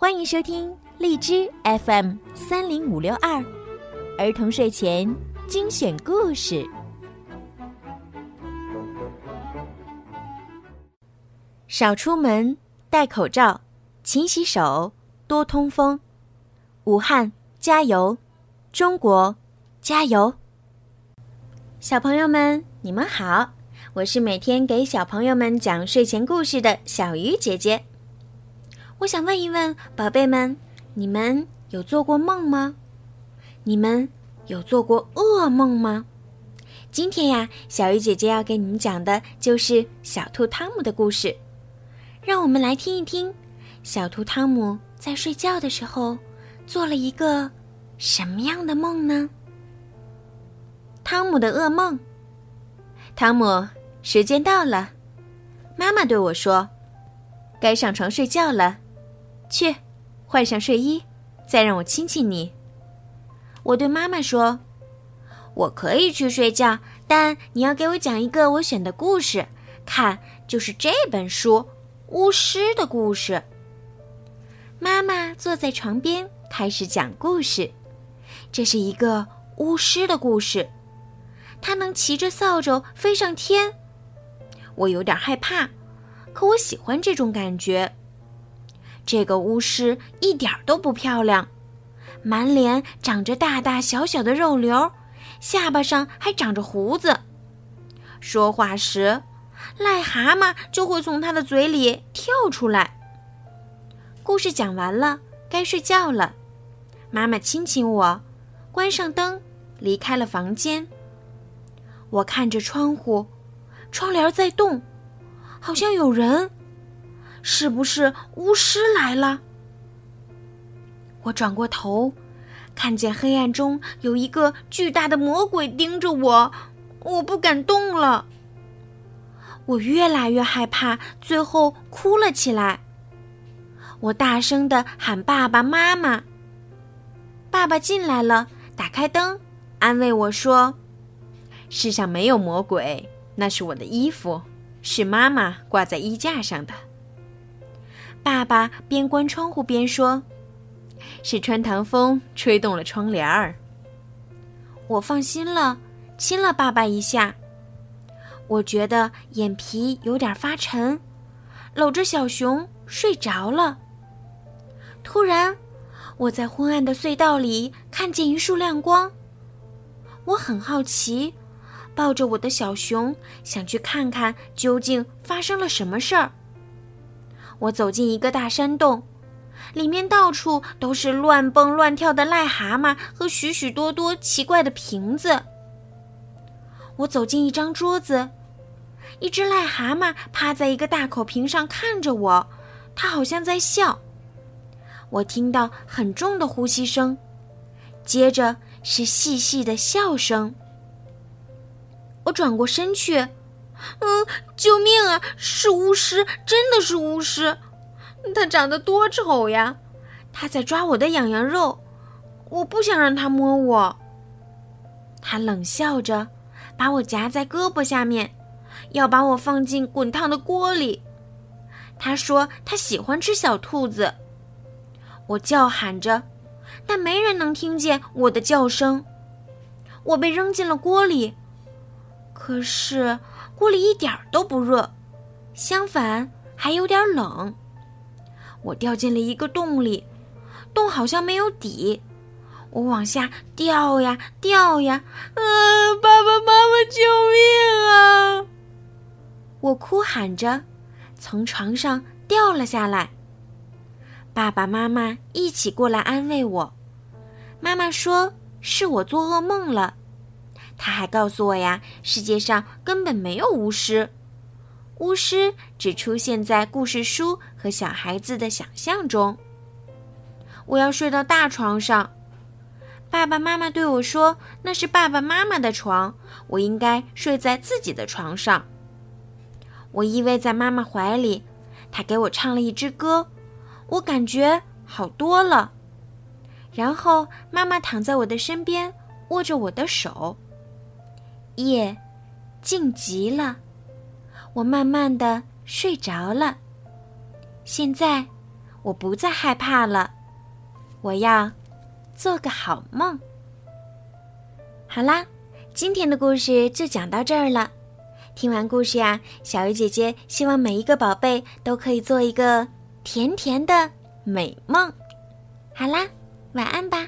欢迎收听荔枝 FM 三零五六二儿童睡前精选故事。少出门，戴口罩，勤洗手，多通风。武汉加油，中国加油！小朋友们，你们好，我是每天给小朋友们讲睡前故事的小鱼姐姐。我想问一问宝贝们，你们有做过梦吗？你们有做过噩梦吗？今天呀，小鱼姐姐要给你们讲的就是小兔汤姆的故事。让我们来听一听，小兔汤姆在睡觉的时候做了一个什么样的梦呢？汤姆的噩梦。汤姆，时间到了，妈妈对我说：“该上床睡觉了。”去，换上睡衣，再让我亲亲你。我对妈妈说：“我可以去睡觉，但你要给我讲一个我选的故事。看，就是这本书《巫师的故事》。”妈妈坐在床边开始讲故事。这是一个巫师的故事，他能骑着扫帚飞上天。我有点害怕，可我喜欢这种感觉。这个巫师一点都不漂亮，满脸长着大大小小的肉瘤，下巴上还长着胡子。说话时，癞蛤蟆就会从他的嘴里跳出来。故事讲完了，该睡觉了。妈妈亲亲我，关上灯，离开了房间。我看着窗户，窗帘在动，好像有人。是不是巫师来了？我转过头，看见黑暗中有一个巨大的魔鬼盯着我，我不敢动了。我越来越害怕，最后哭了起来。我大声的喊爸爸妈妈。爸爸进来了，打开灯，安慰我说：“世上没有魔鬼，那是我的衣服，是妈妈挂在衣架上的。”爸爸边关窗户边说：“是穿堂风吹动了窗帘儿。”我放心了，亲了爸爸一下。我觉得眼皮有点发沉，搂着小熊睡着了。突然，我在昏暗的隧道里看见一束亮光。我很好奇，抱着我的小熊，想去看看究竟发生了什么事儿。我走进一个大山洞，里面到处都是乱蹦乱跳的癞蛤蟆和许许多多奇怪的瓶子。我走进一张桌子，一只癞蛤蟆趴在一个大口瓶上看着我，它好像在笑。我听到很重的呼吸声，接着是细细的笑声。我转过身去。嗯，救命啊！是巫师，真的是巫师。他长得多丑呀！他在抓我的痒痒肉，我不想让他摸我。他冷笑着，把我夹在胳膊下面，要把我放进滚烫的锅里。他说他喜欢吃小兔子。我叫喊着，但没人能听见我的叫声。我被扔进了锅里，可是。锅里一点都不热，相反还有点冷。我掉进了一个洞里，洞好像没有底，我往下掉呀掉呀，嗯，爸爸妈妈救命啊！我哭喊着，从床上掉了下来。爸爸妈妈一起过来安慰我。妈妈说是我做噩梦了。他还告诉我呀，世界上根本没有巫师，巫师只出现在故事书和小孩子的想象中。我要睡到大床上，爸爸妈妈对我说那是爸爸妈妈的床，我应该睡在自己的床上。我依偎在妈妈怀里，她给我唱了一支歌，我感觉好多了。然后妈妈躺在我的身边，握着我的手。夜，静极了，我慢慢的睡着了。现在，我不再害怕了。我要做个好梦。好啦，今天的故事就讲到这儿了。听完故事呀，小鱼姐姐希望每一个宝贝都可以做一个甜甜的美梦。好啦，晚安吧。